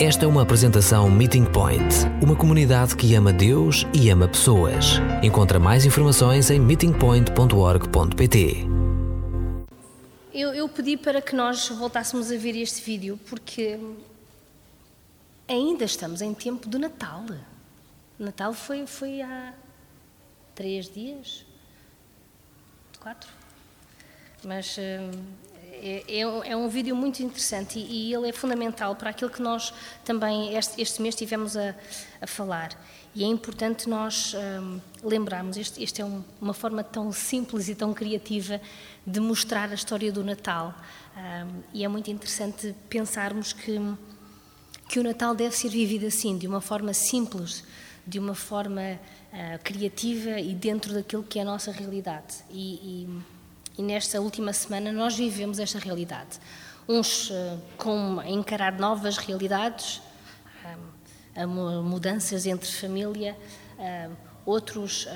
Esta é uma apresentação Meeting Point, uma comunidade que ama Deus e ama pessoas. Encontra mais informações em meetingpoint.org.pt. Eu, eu pedi para que nós voltássemos a ver este vídeo porque ainda estamos em tempo de Natal. Natal foi, foi há três dias, quatro. Mas hum, é, é, é, um vídeo muito interessante e, e, ele é fundamental para aquilo que nós também este, este mês tivemos a, a, falar. E é importante nós um, lembrarmos, este, este é um, uma forma tão simples e tão criativa de mostrar a história do Natal. Um, e é muito interessante pensarmos que, que o Natal deve ser vivido assim, de uma forma simples, de uma forma uh, criativa e dentro daquilo que é a nossa realidade. E, e, e nesta última semana nós vivemos esta realidade. Uns uh, com a encarar novas realidades, ah, mudanças entre família, uh, outros,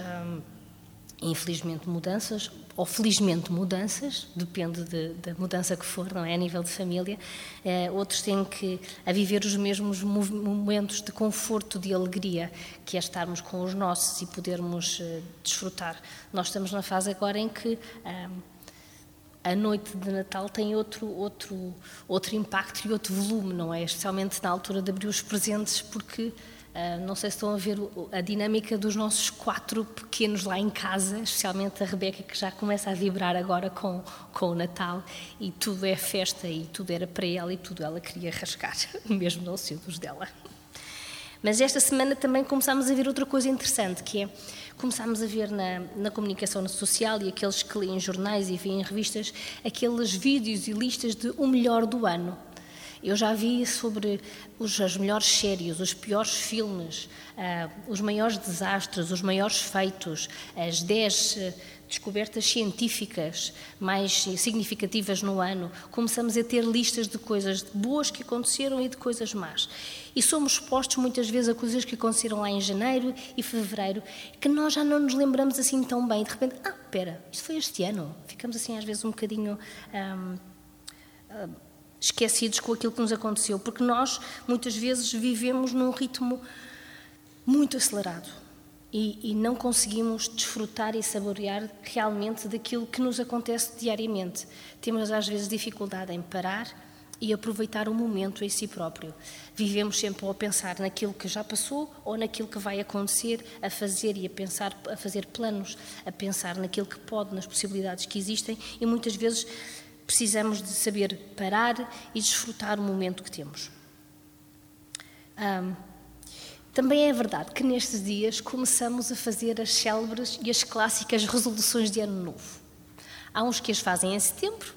infelizmente, mudanças, ou felizmente mudanças, depende de, da mudança que for, não é? A nível de família. Outros têm que a viver os mesmos momentos de conforto, de alegria, que é estarmos com os nossos e podermos desfrutar. Nós estamos na fase agora em que a noite de Natal tem outro, outro, outro impacto e outro volume, não é? Especialmente na altura de abrir os presentes, porque uh, não sei se estão a ver a dinâmica dos nossos quatro pequenos lá em casa, especialmente a Rebeca, que já começa a vibrar agora com, com o Natal, e tudo é festa, e tudo era para ela, e tudo ela queria rascar, mesmo não sendo os dela. Mas esta semana também começámos a ver outra coisa interessante, que é começámos a ver na, na comunicação social e aqueles que leem jornais e veem revistas, aqueles vídeos e listas de o melhor do ano. Eu já vi sobre os, as melhores séries, os piores filmes, os maiores desastres, os maiores feitos, as 10 uh, descobertas científicas mais significativas no ano. Começamos a ter listas de coisas boas que aconteceram e de coisas más. E somos expostos muitas vezes a coisas que aconteceram lá em janeiro e fevereiro que nós já não nos lembramos assim tão bem. De repente, ah, espera, isto foi este ano. Ficamos assim às vezes um bocadinho. Um, um, esquecidos com aquilo que nos aconteceu, porque nós muitas vezes vivemos num ritmo muito acelerado e, e, não conseguimos desfrutar e saborear realmente daquilo que nos acontece diariamente. Temos às vezes dificuldade em parar e aproveitar o momento em si próprio. Vivemos sempre a pensar naquilo que já passou ou naquilo que vai acontecer, a fazer e a pensar, a fazer planos, a pensar naquilo que pode, nas possibilidades que existem e muitas vezes precisamos de saber parar e desfrutar o momento que temos. Um, também é verdade que nestes dias começamos a fazer as célebres e as clássicas resoluções de ano novo. Há uns que as fazem em setembro,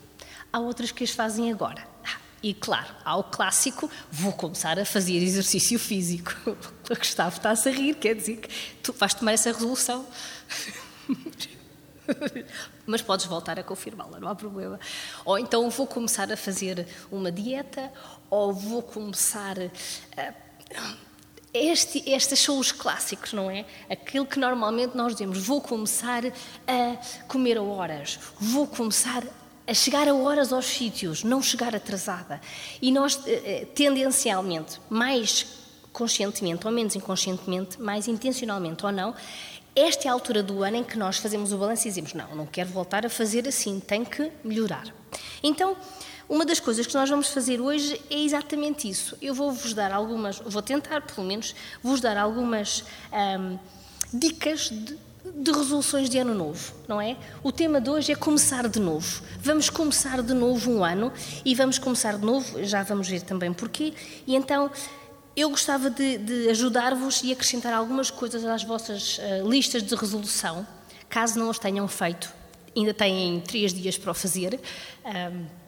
há outros que as fazem agora. Ah, e claro, há o clássico, vou começar a fazer exercício físico. O Gustavo está-se a rir, quer dizer que tu vais tomar essa resolução. Mas podes voltar a confirmá-la, não há problema. Ou então vou começar a fazer uma dieta, ou vou começar a. Este, estes são os clássicos, não é? Aquilo que normalmente nós dizemos, vou começar a comer a horas, vou começar a chegar a horas aos sítios, não chegar atrasada. E nós, eh, eh, tendencialmente, mais conscientemente ou menos inconscientemente, mais intencionalmente ou não, esta é a altura do ano em que nós fazemos o balanço e dizemos: não, não quero voltar a fazer assim, tem que melhorar. Então, uma das coisas que nós vamos fazer hoje é exatamente isso. Eu vou-vos dar algumas, vou tentar pelo menos, vos dar algumas hum, dicas de, de resoluções de ano novo, não é? O tema de hoje é começar de novo. Vamos começar de novo um ano e vamos começar de novo, já vamos ver também porquê. E então eu gostava de, de ajudar-vos e acrescentar algumas coisas às vossas uh, listas de resolução, caso não as tenham feito. Ainda têm três dias para o fazer. Um,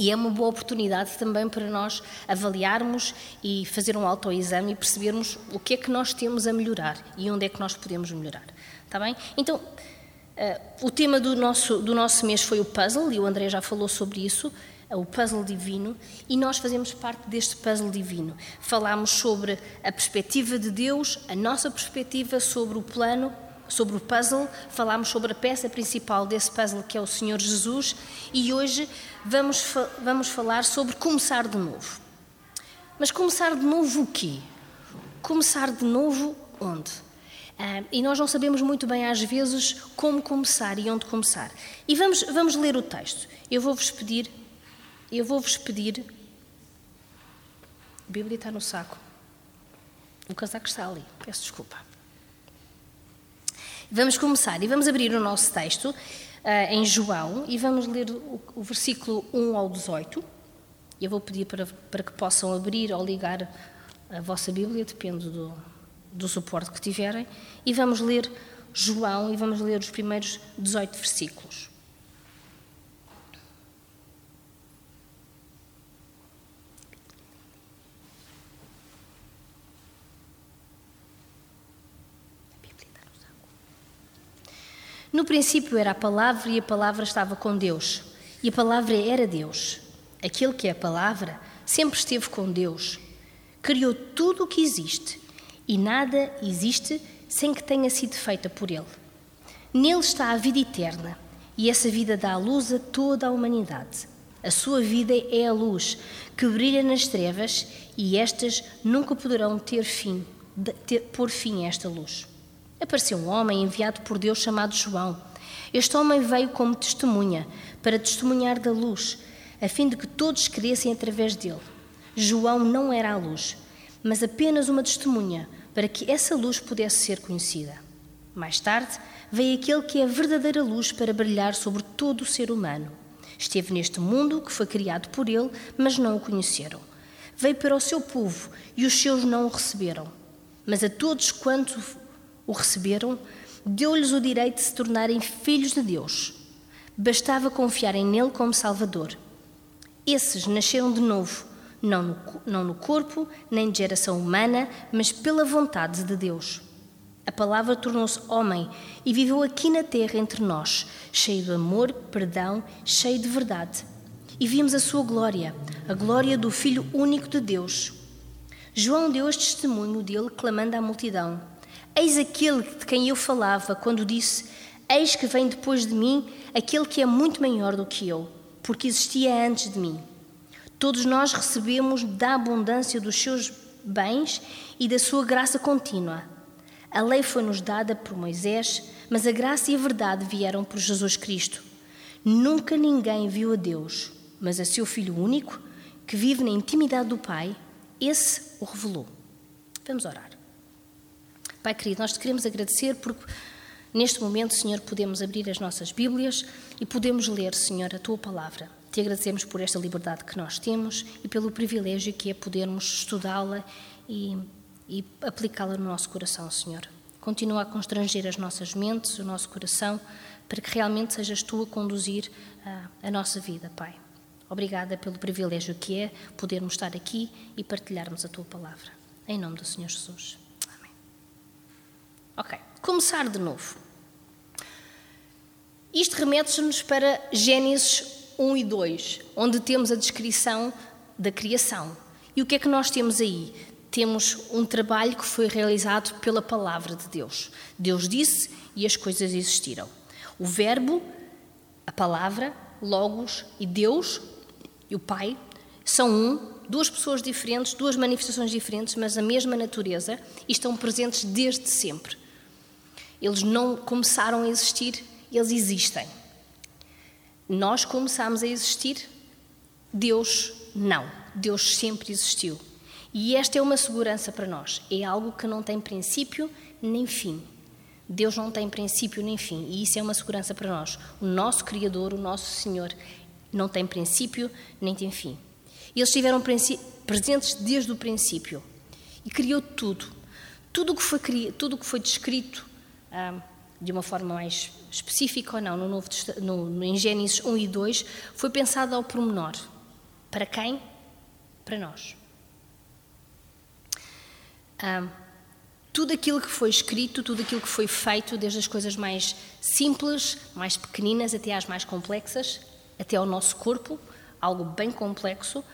e é uma boa oportunidade também para nós avaliarmos e fazer um autoexame e percebermos o que é que nós temos a melhorar e onde é que nós podemos melhorar. Está bem? Então, uh, o tema do nosso, do nosso mês foi o puzzle, e o André já falou sobre isso. É o puzzle divino, e nós fazemos parte deste puzzle divino. Falámos sobre a perspectiva de Deus, a nossa perspectiva sobre o plano, sobre o puzzle, falámos sobre a peça principal desse puzzle que é o Senhor Jesus, e hoje vamos, vamos falar sobre começar de novo. Mas começar de novo o quê? Começar de novo onde? Uh, e nós não sabemos muito bem, às vezes, como começar e onde começar. E vamos, vamos ler o texto. Eu vou-vos pedir, eu vou-vos pedir. A Bíblia está no saco. O casaco está ali. Peço desculpa. Vamos começar e vamos abrir o nosso texto em João e vamos ler o, o, versículo 1 ao 18. Eu vou pedir para, para que possam abrir ou ligar a vossa Bíblia, depende do, do suporte que tiverem, e vamos ler João e vamos ler os primeiros 18 versículos. No princípio era a palavra e a palavra estava com Deus, e a palavra era Deus. Aquele que é a palavra sempre esteve com Deus. Criou tudo o que existe e nada existe sem que tenha sido feita por Ele. Nele está a vida eterna, e essa vida dá luz a toda a humanidade. A sua vida é a luz que brilha nas trevas e estas nunca poderão ter fim, ter, pôr fim a esta luz. Apareceu um homem enviado por Deus chamado João. Este homem veio como testemunha, para testemunhar da luz, a fim de que todos crescem através dele. João não era a luz, mas apenas uma testemunha, para que essa luz pudesse ser conhecida. Mais tarde, veio aquele que é a verdadeira luz para brilhar sobre todo o ser humano. Esteve neste mundo que foi criado por ele, mas não o conheceram. Veio para o seu povo e os seus não o receberam. Mas a todos quanto o receberam, deu-lhes o direito de se tornarem filhos de Deus. Bastava confiarem nele como Salvador. Esses nasceram de novo não no, não no corpo, nem de geração humana, mas pela vontade de Deus. A palavra tornou-se homem e viveu aqui na terra entre nós, cheio de amor, perdão, cheio de verdade. E vimos a sua glória, a glória do Filho único de Deus. João deu este testemunho dele, clamando à multidão: Eis aquele de quem eu falava quando disse: Eis que vem depois de mim aquele que é muito maior do que eu, porque existia antes de mim. Todos nós recebemos da abundância dos seus bens e da sua graça contínua. A lei foi-nos dada por Moisés, mas a graça e a verdade vieram por Jesus Cristo. Nunca ninguém viu a Deus, mas a seu Filho único, que vive na intimidade do Pai, esse o revelou. Vamos orar. Pai querido, nós te queremos agradecer porque neste momento, Senhor, podemos abrir as nossas Bíblias e podemos ler, Senhor, a tua palavra. Te agradecemos por esta liberdade que nós temos e pelo privilégio que é podermos estudá-la e, e aplicá-la no nosso coração, Senhor. Continua a constranger as nossas mentes, o nosso coração, para que realmente sejas tu a conduzir a, a nossa vida, Pai. Obrigada pelo privilégio que é podermos estar aqui e partilharmos a tua palavra. Em nome do Senhor Jesus. Ok, começar de novo. Isto remete-nos para Gênesis 1 e 2, onde temos a descrição da criação. E o que é que nós temos aí? Temos um trabalho que foi realizado pela palavra de Deus. Deus disse e as coisas existiram. O Verbo, a palavra, Logos e Deus e o Pai são um, duas pessoas diferentes, duas manifestações diferentes, mas a mesma natureza e estão presentes desde sempre. Eles não começaram a existir, eles existem. Nós começámos a existir, Deus não. Deus sempre existiu. E esta é uma segurança para nós. É algo que não tem princípio nem fim. Deus não tem princípio nem fim. E isso é uma segurança para nós. O nosso Criador, o nosso Senhor, não tem princípio nem tem fim. Eles estiveram presentes desde o princípio e criou tudo. Tudo o que foi, que foi descrito de uma forma mais específica ou não, no novo, no, no, em Gênesis 1 e 2, foi pensado ao pormenor. Para quem? Para nós. Tudo aquilo que foi escrito, tudo aquilo que foi feito, desde as coisas mais simples, mais pequeninas, até às mais complexas, até ao nosso corpo, algo bem complexo,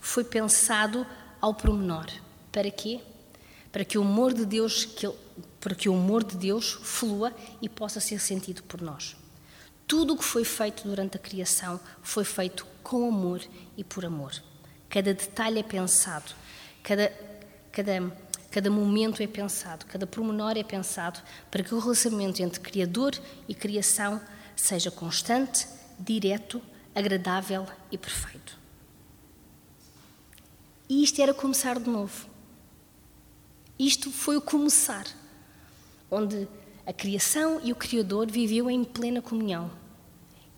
foi pensado ao pormenor. Para quê? Para que o amor de Deus que Ele para que o amor de Deus flua e possa ser sentido por nós. Tudo o que foi feito durante a criação foi feito com amor e por amor. Cada detalhe é pensado, cada, cada, cada momento é pensado, cada pormenor é pensado para que o relacionamento entre Criador e criação seja constante, direto, agradável e perfeito. E isto era começar de novo. Isto foi o começar, onde a criação e o Criador viviam em plena comunhão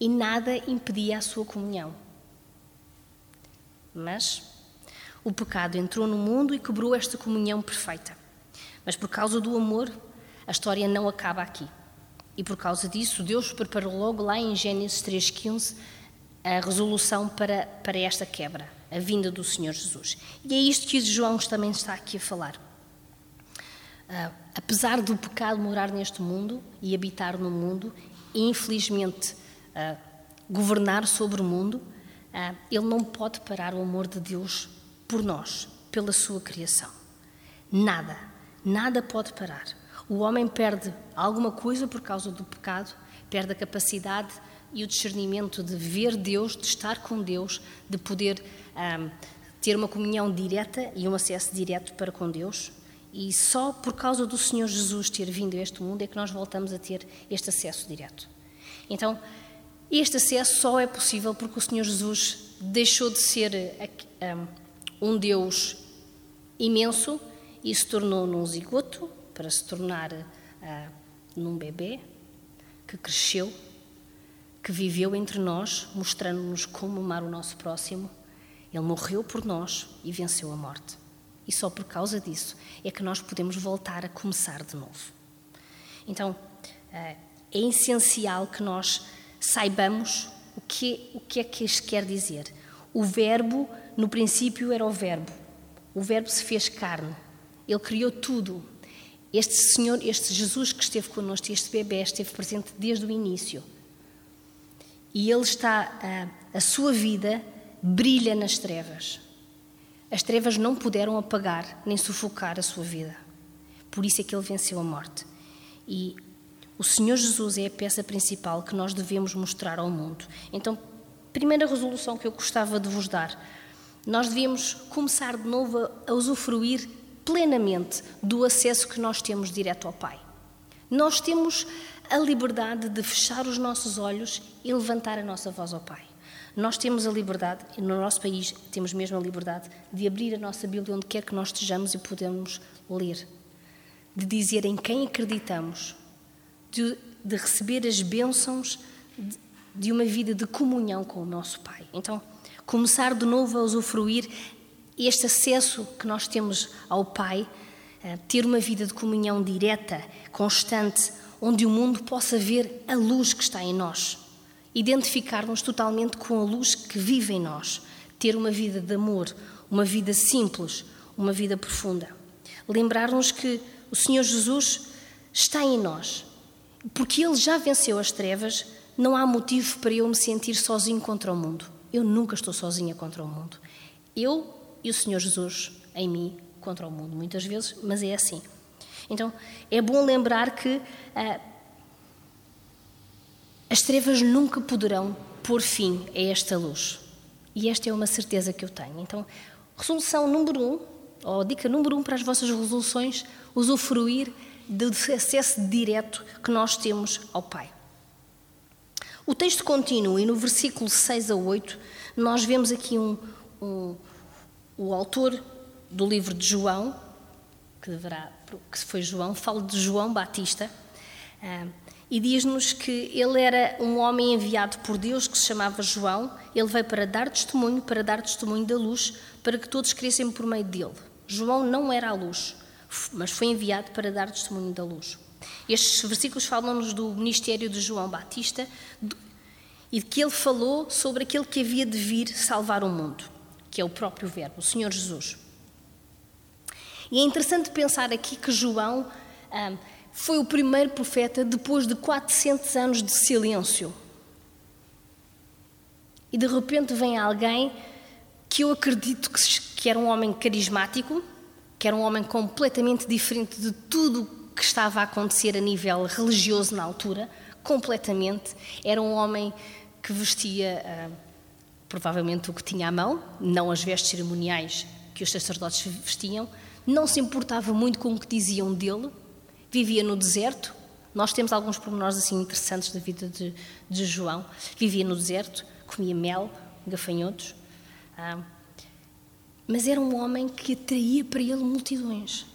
e nada impedia a sua comunhão. Mas o pecado entrou no mundo e quebrou esta comunhão perfeita. Mas por causa do amor, a história não acaba aqui. E por causa disso, Deus preparou logo lá em Gênesis 3,15 a resolução para, para esta quebra, a vinda do Senhor Jesus. E é isto que João também está aqui a falar. Uh, apesar do pecado morar neste mundo e habitar no mundo, e infelizmente uh, governar sobre o mundo, uh, ele não pode parar o amor de Deus por nós, pela sua criação. Nada, nada pode parar. O homem perde alguma coisa por causa do pecado, perde a capacidade e o discernimento de ver Deus, de estar com Deus, de poder um, ter uma comunhão direta e um acesso direto para com Deus. E só por causa do Senhor Jesus ter vindo a este mundo é que nós voltamos a ter este acesso direto. Então, este acesso só é possível porque o Senhor Jesus deixou de ser um Deus imenso e se tornou num zigoto para se tornar uh, num bebê que cresceu, que viveu entre nós, mostrando-nos como amar o nosso próximo. Ele morreu por nós e venceu a morte. E só por causa disso é que nós podemos voltar a começar de novo. Então, é essencial que nós saibamos o que, o que é que isto quer dizer. O Verbo, no princípio, era o Verbo. O Verbo se fez carne. Ele criou tudo. Este Senhor, este Jesus que esteve connosco, este bebê, esteve presente desde o início. E ele está, a, a sua vida brilha nas trevas. As trevas não puderam apagar nem sufocar a sua vida. Por isso é que ele venceu a morte. E o Senhor Jesus é a peça principal que nós devemos mostrar ao mundo. Então, primeira resolução que eu gostava de vos dar: nós devíamos começar de novo a usufruir plenamente do acesso que nós temos direto ao Pai. Nós temos a liberdade de fechar os nossos olhos e levantar a nossa voz ao Pai. Nós temos a liberdade, no nosso país temos mesmo a liberdade, de abrir a nossa Bíblia onde quer que nós estejamos e podemos ler, de dizer em quem acreditamos, de, de receber as bênçãos de, de uma vida de comunhão com o nosso Pai. Então, começar de novo a usufruir este acesso que nós temos ao Pai, eh, ter uma vida de comunhão direta, constante, onde o mundo possa ver a luz que está em nós identificar-nos totalmente com a luz que vive em nós, ter uma vida de amor, uma vida simples, uma vida profunda. Lembrar-nos que o Senhor Jesus está em nós, porque Ele já venceu as trevas, não há motivo para eu me sentir sozinho contra o mundo. Eu nunca estou sozinha contra o mundo. Eu e o Senhor Jesus em mim contra o mundo, muitas vezes, mas é assim. Então, é bom lembrar que ah, as trevas nunca poderão pôr fim a esta luz. E esta é uma certeza que eu tenho. Então, resolução número um, ou dica número um para as vossas resoluções, usufruir do acesso direto que nós temos ao Pai. O texto continua e no versículo 6 a 8 nós vemos aqui um, um, o autor do livro de João, que, deverá, que foi João, fala de João Batista, ah, e diz-nos que ele era um homem enviado por Deus que se chamava João. Ele veio para dar testemunho, para dar testemunho da luz, para que todos crescem por meio dele. João não era a luz, mas foi enviado para dar testemunho da luz. Estes versículos falam-nos do ministério de João Batista e de que ele falou sobre aquele que havia de vir salvar o mundo, que é o próprio Verbo, o Senhor Jesus. E é interessante pensar aqui que João. Ah, foi o primeiro profeta depois de 400 anos de silêncio. E de repente vem alguém que eu acredito que era um homem carismático, que era um homem completamente diferente de tudo que estava a acontecer a nível religioso na altura, completamente. Era um homem que vestia uh, provavelmente o que tinha à mão, não as vestes cerimoniais que os sacerdotes vestiam, não se importava muito com o que diziam dele, vivia no deserto. Nós temos alguns pormenores assim interessantes da vida de, de João. Vivia no deserto, comia mel, gafanhotos. Ah, mas era um homem que atraía para ele multidões.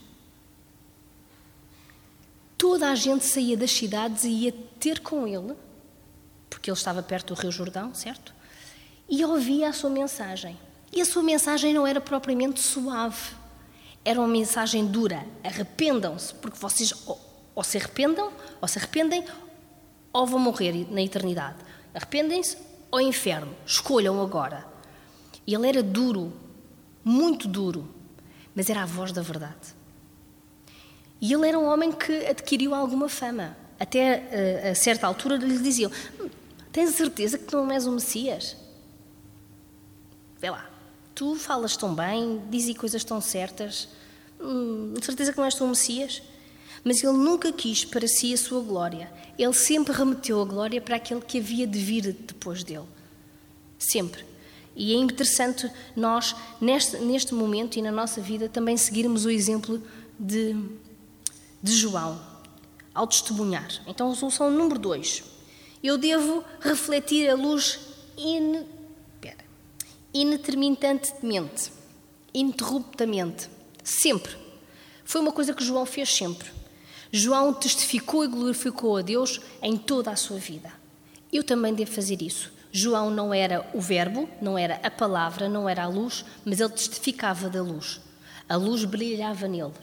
Toda a gente saía das cidades e ia ter com ele, porque ele estava perto do Rio Jordão, certo? E ouvia a sua mensagem. E a sua mensagem não era propriamente suave, era uma mensagem dura. Arrependam-se, porque vocês ou, ou se arrependam, ou se arrependem, ou vão morrer na eternidade. Arrependem-se ou inferno. Escolham agora. E ele era duro, muito duro, mas era a voz da verdade. E ele era um homem que adquiriu alguma fama. Até eh, a certa altura lhe diziam: Tens certeza que não és o Messias? Vê lá, tu falas tão bem, dizes coisas tão certas, hum, certeza que não és tu o Messias? Mas ele nunca quis para si a sua glória. Ele sempre remeteu a glória para aquele que havia de vir depois dele. Sempre. E é interessante nós, neste, neste momento e na nossa vida, também seguirmos o exemplo de de João ao testemunhar. Então, a solução número dois. Eu devo refletir a luz in... Pera. inintermittentemente, ininterruptamente, sempre. Foi uma coisa que João fez sempre. João testificou e glorificou a Deus em toda a sua vida. Eu também devo fazer isso. João não era o Verbo, não era a palavra, não era a luz, mas ele testificava da luz. A luz brilhava nele.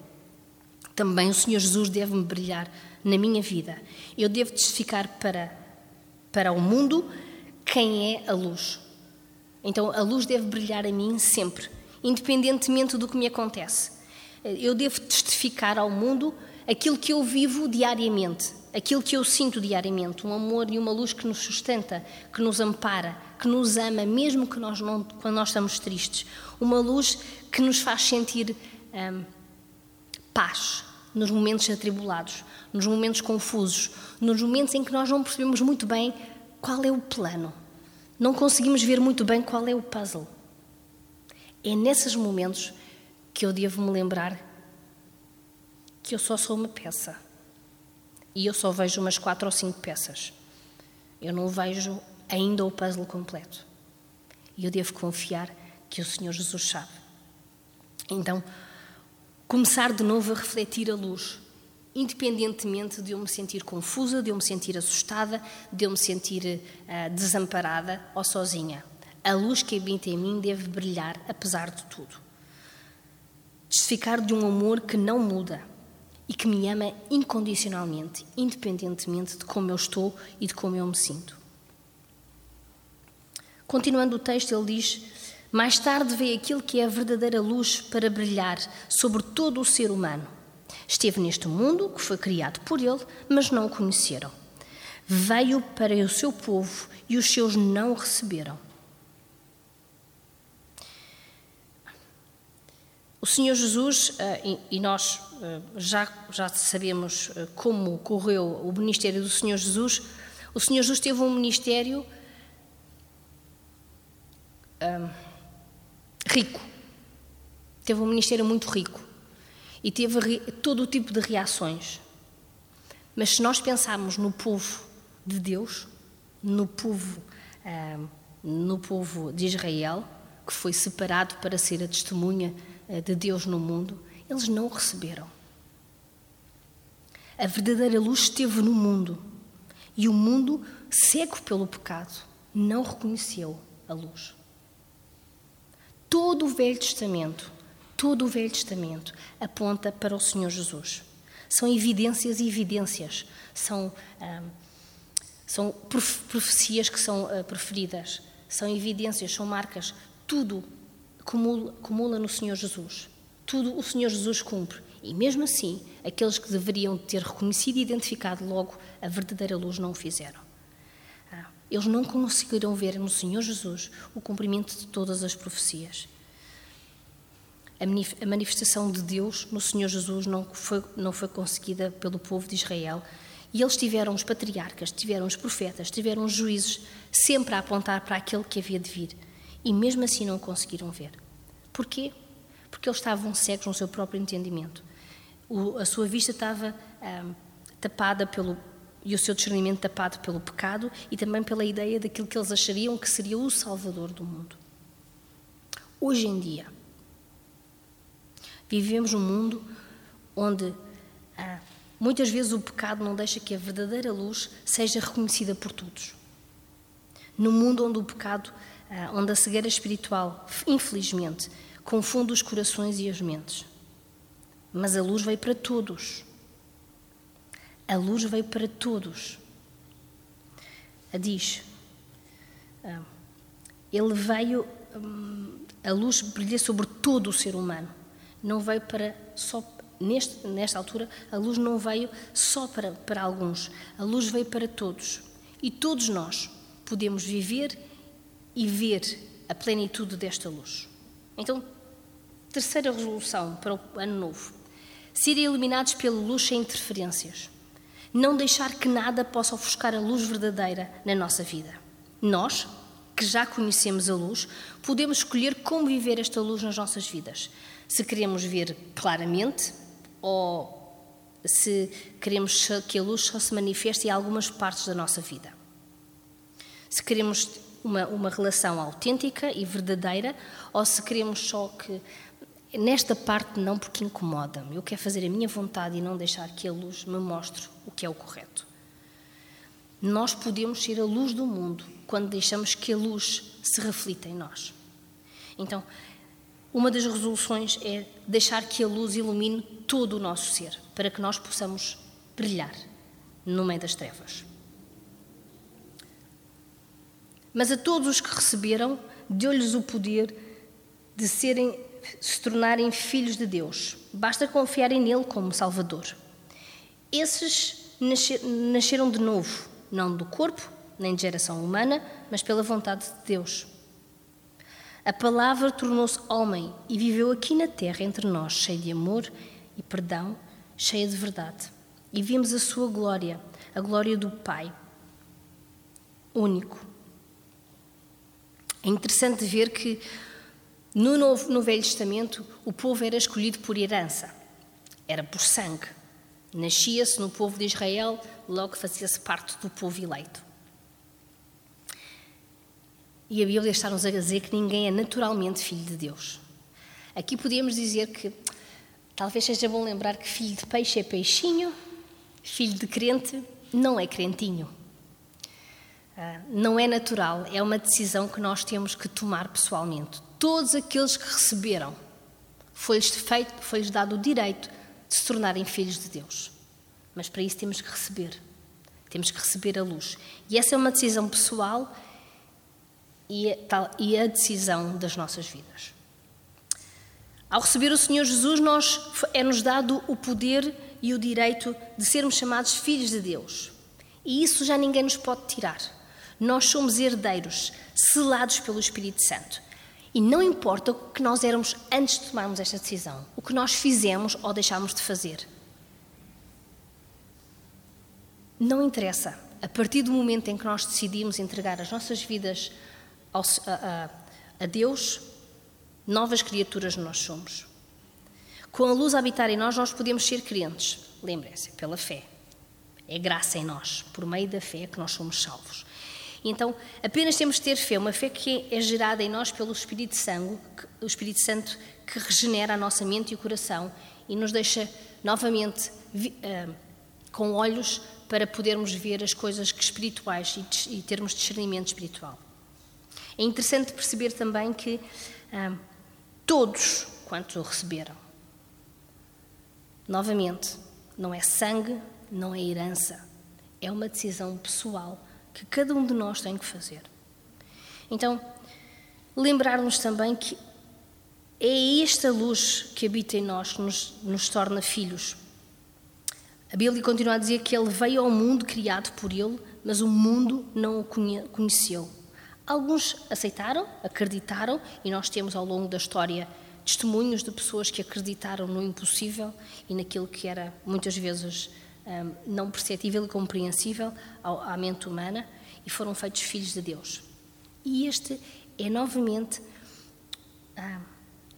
Também o Senhor Jesus deve-me brilhar na minha vida. Eu devo testificar para, para o mundo quem é a luz. Então a luz deve brilhar a mim sempre, independentemente do que me acontece. Eu devo testificar ao mundo aquilo que eu vivo diariamente, aquilo que eu sinto diariamente, um amor e uma luz que nos sustenta, que nos ampara, que nos ama, mesmo que nós não, quando nós estamos tristes, uma luz que nos faz sentir hum, paz nos momentos atribulados, nos momentos confusos, nos momentos em que nós não percebemos muito bem qual é o plano, não conseguimos ver muito bem qual é o puzzle. É nesses momentos que eu devo me lembrar que eu só sou uma peça e eu só vejo umas quatro ou cinco peças. Eu não vejo ainda o puzzle completo. E eu devo confiar que o Senhor Jesus sabe. Então, começar de novo a refletir a luz, independentemente de eu me sentir confusa, de eu me sentir assustada, de eu me sentir uh, desamparada ou sozinha. A luz que habita em mim deve brilhar apesar de tudo. Testificar de um amor que não muda e que me ama incondicionalmente, independentemente de como eu estou e de como eu me sinto. Continuando o texto, ele diz: mais tarde veio aquilo que é a verdadeira luz para brilhar sobre todo o ser humano. Esteve neste mundo, que foi criado por ele, mas não o conheceram. Veio para o seu povo e os seus não o receberam. O Senhor Jesus, eh, e nós eh, já, já sabemos eh, como correu o ministério do Senhor Jesus, o Senhor Jesus teve um ministério rico. Teve um ministério muito rico e teve todo o tipo de reações. Mas se nós pensarmos no povo de Deus, no povo, ah, no povo de Israel, que foi separado para ser a testemunha ah, de Deus no mundo, eles não o receberam. A verdadeira luz esteve no mundo e o mundo, cego pelo pecado, não reconheceu a luz. Todo o Velho Testamento, todo o Velho Testamento aponta para o Senhor Jesus. São evidências e evidências, são, ah, são profecias que são ah, preferidas, são evidências, são marcas, tudo acumula, no Senhor Jesus. Tudo o Senhor Jesus cumpre. E mesmo assim, aqueles que deveriam ter reconhecido e identificado logo a verdadeira luz não o fizeram. Eles não conseguiram ver no Senhor Jesus o cumprimento de todas as profecias. A manifestação de Deus no Senhor Jesus não foi, não foi conseguida pelo povo de Israel. E eles tiveram os patriarcas, tiveram os profetas, tiveram os juízes, sempre a apontar para aquele que havia de vir. E mesmo assim não conseguiram ver. Porquê? Porque eles estavam cegos no seu próprio entendimento. O, a sua vista estava tapada pelo e o seu discernimento tapado pelo pecado e também pela ideia daquilo que eles achariam que seria o Salvador do mundo. Hoje em dia, vivemos num mundo onde ah, muitas vezes o pecado não deixa que a verdadeira luz seja reconhecida por todos. No mundo onde o pecado, ah, onde a cegueira espiritual, infelizmente, confunde os corações e as mentes. Mas a luz veio para todos. A luz veio para todos. Diz. Ah, ele veio, hum, a luz brilha sobre todo o ser humano. Não veio para só neste, nesta altura, a luz não veio só para, para alguns, a luz veio para todos. E todos nós podemos viver e ver a plenitude desta luz. Então, terceira resolução para o ano novo: ser iluminados pela luz sem interferências. Não deixar que nada possa ofuscar a luz verdadeira na nossa vida. Nós, que já conhecemos a luz, podemos escolher como viver esta luz nas nossas vidas. Se queremos ver claramente ou se queremos que a luz só se manifeste em algumas partes da nossa vida. Se queremos uma, uma relação autêntica e verdadeira ou se queremos só que Nesta parte, não, porque incomoda-me. Eu quero fazer a minha vontade e não deixar que a luz me mostre o que é o correto. Nós podemos ser a luz do mundo quando deixamos que a luz se reflita em nós. Então, uma das resoluções é deixar que a luz ilumine todo o nosso ser, para que nós possamos brilhar no meio das trevas. Mas a todos os que receberam, deu-lhes o poder de serem se tornarem filhos de Deus. Basta confiarem nele como Salvador. Esses nasceram de novo, não do corpo, nem de geração humana, mas pela vontade de Deus. A palavra tornou-se homem e viveu aqui na terra entre nós, cheia de amor e perdão, cheia de verdade. E vimos a sua glória, a glória do Pai, único. É interessante ver que no, Novo, no Velho Testamento, o povo era escolhido por herança, era por sangue. Nascia-se no povo de Israel, logo fazia-se parte do povo eleito. E a Bíblia está-nos a dizer que ninguém é naturalmente filho de Deus. Aqui podemos dizer que talvez seja bom lembrar que filho de peixe é peixinho, filho de crente não é crentinho. Ah, não é natural, é uma decisão que nós temos que tomar pessoalmente todos aqueles que receberam, foi-lhes feito, foi-lhes dado o direito de se tornarem filhos de Deus. Mas para isso temos que receber. Temos que receber a luz. E essa é uma decisão pessoal e a decisão das nossas vidas. Ao receber o Senhor Jesus, nós, é-nos dado o poder e o direito de sermos chamados filhos de Deus. E isso já ninguém nos pode tirar. Nós somos herdeiros, selados pelo Espírito Santo. E não importa o que nós éramos antes de tomarmos esta decisão, o que nós fizemos ou deixámos de fazer. Não interessa. A partir do momento em que nós decidimos entregar as nossas vidas ao, a, a, Deus, novas criaturas nós somos. Com a luz a habitar em nós, nós podemos ser crentes. Lembrem-se, pela fé. É graça em nós, por meio da fé que nós somos salvos. Então, apenas temos de ter fé, uma fé que é gerada em nós pelo Espírito Santo, o Espírito Santo que regenera a nossa mente e o coração e nos deixa novamente uh, com olhos para podermos ver as coisas que espirituais e, e, termos discernimento espiritual. É interessante perceber também que uh, todos quantos o receberam, novamente, não é sangue, não é herança, é uma decisão pessoal que cada um de nós tem que fazer. Então, lembrar-nos também que é esta luz que habita em nós que nos, nos torna filhos. A Bíblia continua a dizer que ele veio ao mundo criado por ele, mas o mundo não o conheceu. Alguns aceitaram, acreditaram, e nós temos ao longo da história testemunhos de pessoas que acreditaram no impossível e naquilo que era muitas vezes um, não perceptível e compreensível à mente humana e foram feitos filhos de Deus. E este é novamente ah,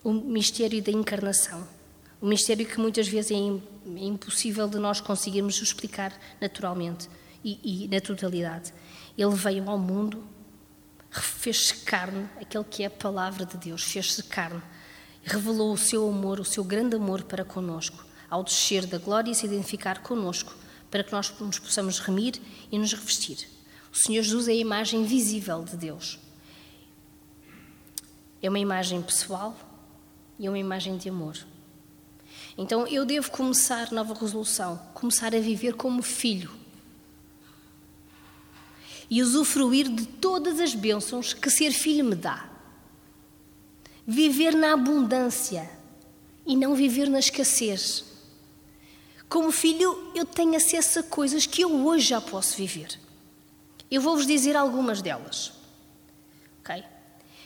o mistério da encarnação. O mistério que muitas vezes é, é impossível de nós conseguirmos explicar naturalmente e, e na totalidade. Ele veio ao mundo, fez-se carne, aquele que é a palavra de Deus, fez-se carne, revelou o seu amor, o seu grande amor para conosco, ao descer da glória e se identificar conosco, para que nós nos possamos remir e nos revestir. O Senhor Jesus é a imagem visível de Deus. É uma imagem pessoal e é uma imagem de amor. Então eu devo começar nova resolução, começar a viver como filho e usufruir de todas as bênçãos que ser filho me dá. Viver na abundância e não viver na escassez. Como filho, eu tenho acesso a coisas que eu hoje já posso viver. Eu vou-vos dizer algumas delas. Ok?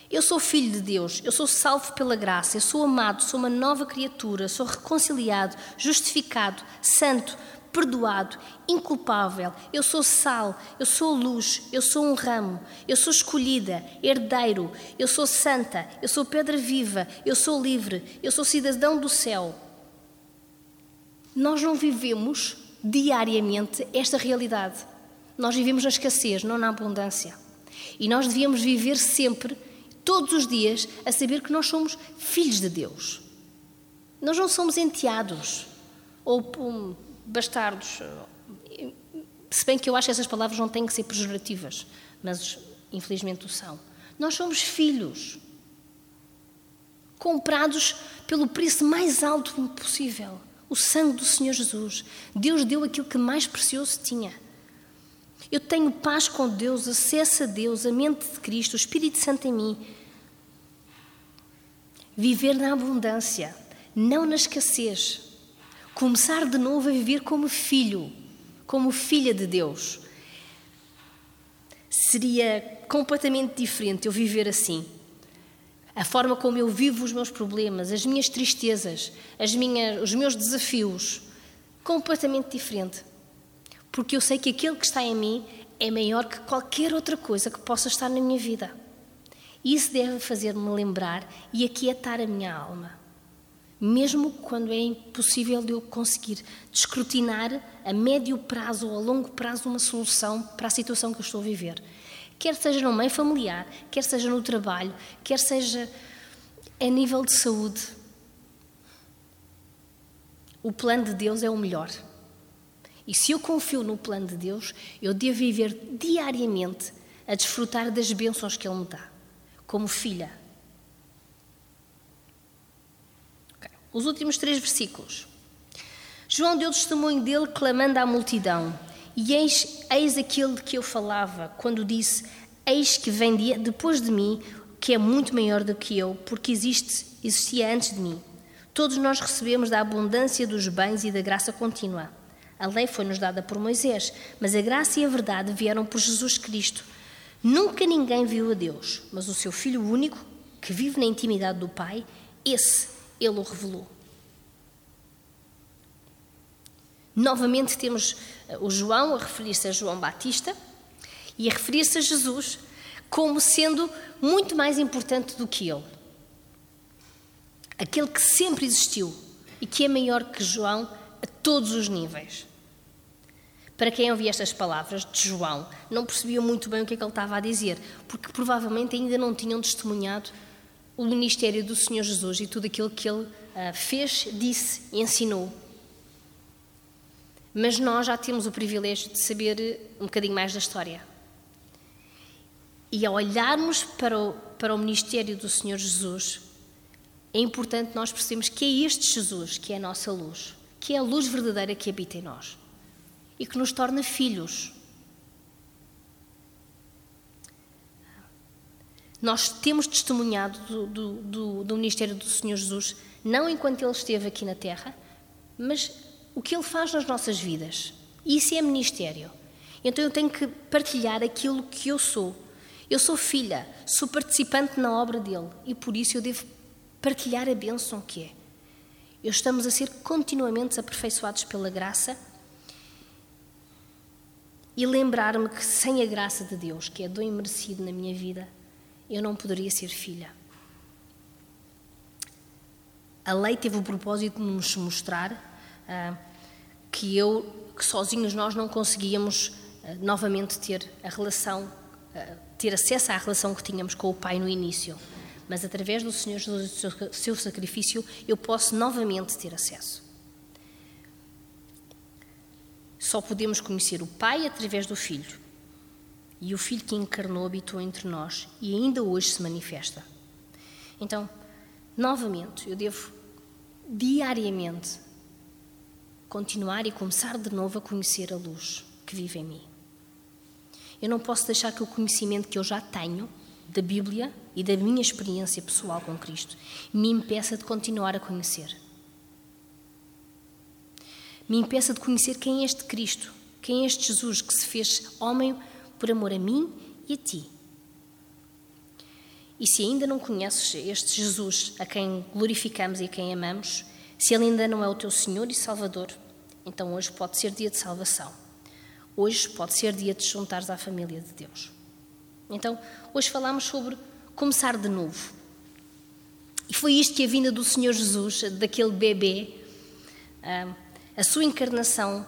Eu sou filho de Deus, eu sou salvo pela graça, eu sou amado, sou uma nova criatura, sou reconciliado, justificado, santo, perdoado, inculpável. Eu sou sal, eu sou luz, eu sou um ramo, eu sou escolhida, herdeiro, eu sou santa, eu sou pedra viva, eu sou livre, eu sou cidadão do céu. Nós não vivemos diariamente esta realidade. Nós vivemos na escassez, não na abundância. E nós devíamos viver sempre todos os dias a saber que nós somos filhos de Deus. Nós não somos enteados ou um, bastardos. Se bem que eu acho que essas palavras não têm que ser pejorativas, mas infelizmente o são. Nós somos filhos, comprados pelo preço mais alto possível o sangue do Senhor Jesus. Deus deu aquilo que mais precioso tinha. Eu tenho paz com Deus, acesso a Deus, a mente de Cristo, o Espírito Santo em mim. Viver na abundância, não na escassez. Começar de novo a viver como filho, como filha de Deus. Seria completamente diferente eu viver assim. A forma como eu vivo os meus problemas, as minhas tristezas, as minhas, os meus desafios, completamente diferente. Porque eu sei que aquele que está em mim é maior que qualquer outra coisa que possa estar na minha vida. Isso deve fazer-me lembrar e aquietar a minha alma. Mesmo quando é impossível de eu conseguir escrutinar a médio prazo ou a longo prazo uma solução para a situação que eu estou a viver. Quer seja no meio familiar, quer seja no trabalho, quer seja a nível de saúde. O plano de Deus é o melhor. E se eu confio no plano de Deus, eu devo viver diariamente a desfrutar das bênçãos que Ele me dá como filha. Os últimos três versículos. João deu testemunho dele, clamando à multidão: E eis, eis aquele que eu falava, quando disse: Eis que vem depois de mim, que é muito maior do que eu, porque existe, existia antes de mim. Todos nós recebemos da abundância dos bens e da graça contínua. A lei foi-nos dada por Moisés, mas a graça e a verdade vieram por Jesus Cristo. Nunca ninguém viu a Deus, mas o seu Filho único, que vive na intimidade do Pai, esse ele o revelou. Novamente temos eh, o João a referir-se a João Batista e a referir-se a Jesus como sendo muito mais importante do que ele. Aquele que sempre existiu e que é maior que João a todos os níveis. Para quem ouvia estas palavras de João, não percebia muito bem o que é que ele estava a dizer, porque provavelmente ainda não tinham testemunhado o ministério do Senhor Jesus e tudo aquilo que ele uh, fez, disse e ensinou. Mas nós já temos o privilégio de saber um bocadinho mais da história. E ao olharmos para o, para o ministério do Senhor Jesus, é importante nós percebermos que é este Jesus que é a nossa luz, que é a luz verdadeira que habita em nós e que nos torna filhos. Nós temos testemunhado do, do, do, do, ministério do Senhor Jesus, não enquanto Ele esteve aqui na Terra, mas o que Ele faz nas nossas vidas. Isso é ministério. Então eu tenho que partilhar aquilo que eu sou. Eu sou filha, sou participante na obra dele e por isso eu devo partilhar a bênção que é. Eu estamos a ser continuamente aperfeiçoados pela graça e lembrar-me que sem a graça de Deus, que é dom imerecido na minha vida, eu não poderia ser filha. A lei teve o propósito de nos mostrar uh, que eu, que sozinhos nós não conseguíamos uh, novamente ter a relação, uh, ter acesso à relação que tínhamos com o Pai no início. Mas através do Senhor Jesus e do seu sacrifício, eu posso novamente ter acesso. Só podemos conhecer o Pai através do Filho. E o Filho que encarnou habitou entre nós e ainda hoje se manifesta. Então, novamente, eu devo diariamente continuar e começar de novo a conhecer a luz que vive em mim. Eu não posso deixar que o conhecimento que eu já tenho da Bíblia e da minha experiência pessoal com Cristo me impeça de continuar a conhecer. Me impeça de conhecer quem é este Cristo, quem é este Jesus que se fez homem por amor a mim e a ti. E se ainda não conheces este Jesus a quem glorificamos e a quem amamos, se ele ainda não é o teu Senhor e Salvador, então hoje pode ser dia de salvação. Hoje pode ser dia de te juntares à família de Deus. Então, hoje falamos sobre começar de novo. E foi isto que a vinda do Senhor Jesus, daquele bebê, a sua encarnação,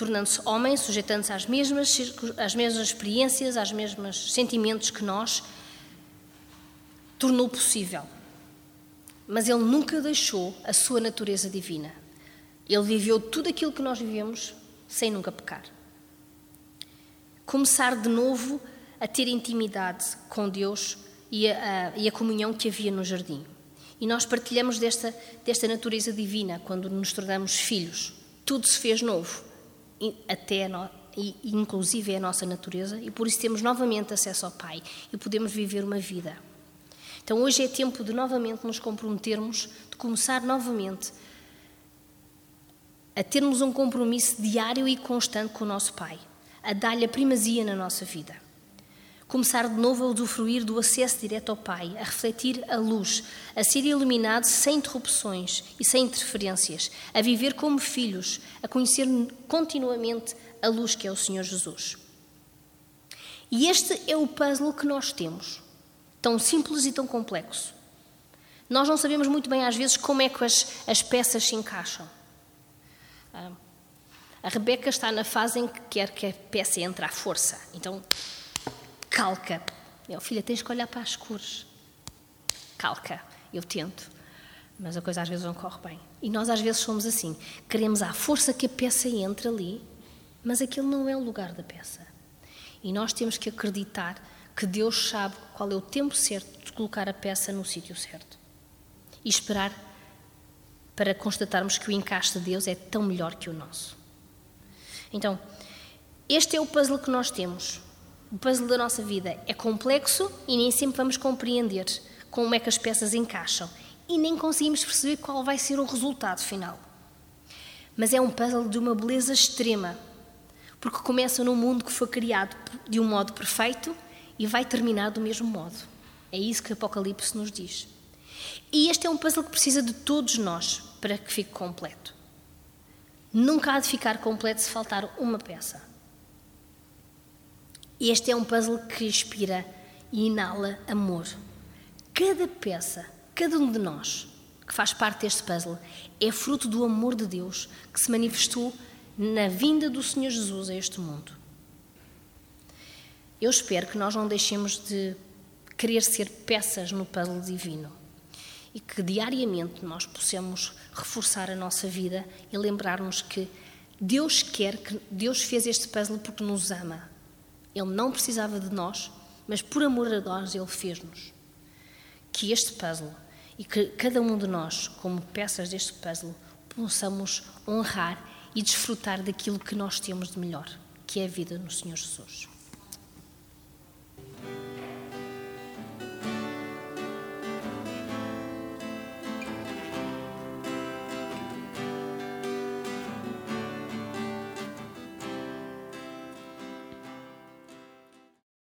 tornando-se homem, sujeitando-se às mesmas, às mesmas experiências, aos mesmos sentimentos que nós, tornou possível mas ele nunca deixou a sua natureza divina. Ele viveu tudo aquilo que nós vivemos sem nunca pecar. Começar de novo a ter intimidade com Deus e a, a, e a comunhão que havia no jardim. E nós partilhamos desta, desta natureza divina quando nos tornamos filhos. Tudo se fez novo, até no, e, inclusive é a nossa natureza, e por isso temos novamente acesso ao Pai e podemos viver uma vida então hoje é tempo de novamente nos comprometermos, de começar novamente a termos um compromisso diário e constante com o nosso Pai, a dar-lhe a primazia na nossa vida. Começar de novo a usufruir do acesso direto ao Pai, a refletir a luz, a ser iluminado sem interrupções e sem interferências, a viver como filhos, a conhecer continuamente a luz que é o Senhor Jesus. E este é o puzzle que nós temos tão simples e tão complexo. Nós não sabemos muito bem, às vezes, como é que as, as peças se encaixam. Ah, a Rebeca está na fase em que quer que a peça entre à força. Então, calca. Meu filho, tens que olhar para as cores. Calca. Eu tento. Mas a coisa às vezes não corre bem. E nós às vezes somos assim. Queremos à força que a peça entre ali, mas aquele não é o lugar da peça. E nós temos que acreditar que Deus sabe qual é o tempo certo de colocar a peça no sítio certo. E esperar para constatarmos que o encaixe de Deus é tão melhor que o nosso. Então, este é o puzzle que nós temos. O puzzle da nossa vida é complexo e nem sempre vamos compreender como é que as peças encaixam e nem conseguimos perceber qual vai ser o resultado final. Mas é um puzzle de uma beleza extrema, porque começa num mundo que foi criado de um modo perfeito e vai terminar do mesmo modo. É isso que Apocalipse nos diz. E este é um puzzle que precisa de todos nós para que fique completo. Nunca há de ficar completo se faltar uma peça. Este é um puzzle que inspira e inala amor. Cada peça, cada um de nós que faz parte deste puzzle, é fruto do amor de Deus que se manifestou na vinda do Senhor Jesus a este mundo. Eu espero que nós não deixemos de querer ser peças no puzzle divino e que diariamente nós possamos reforçar a nossa vida e lembrar-nos que Deus quer que Deus fez este puzzle porque nos ama. Ele não precisava de nós, mas por amor a nós ele fez-nos. Que este puzzle e que cada um de nós, como peças deste puzzle, possamos honrar e desfrutar daquilo que nós temos de melhor, que é a vida no Senhor Jesus.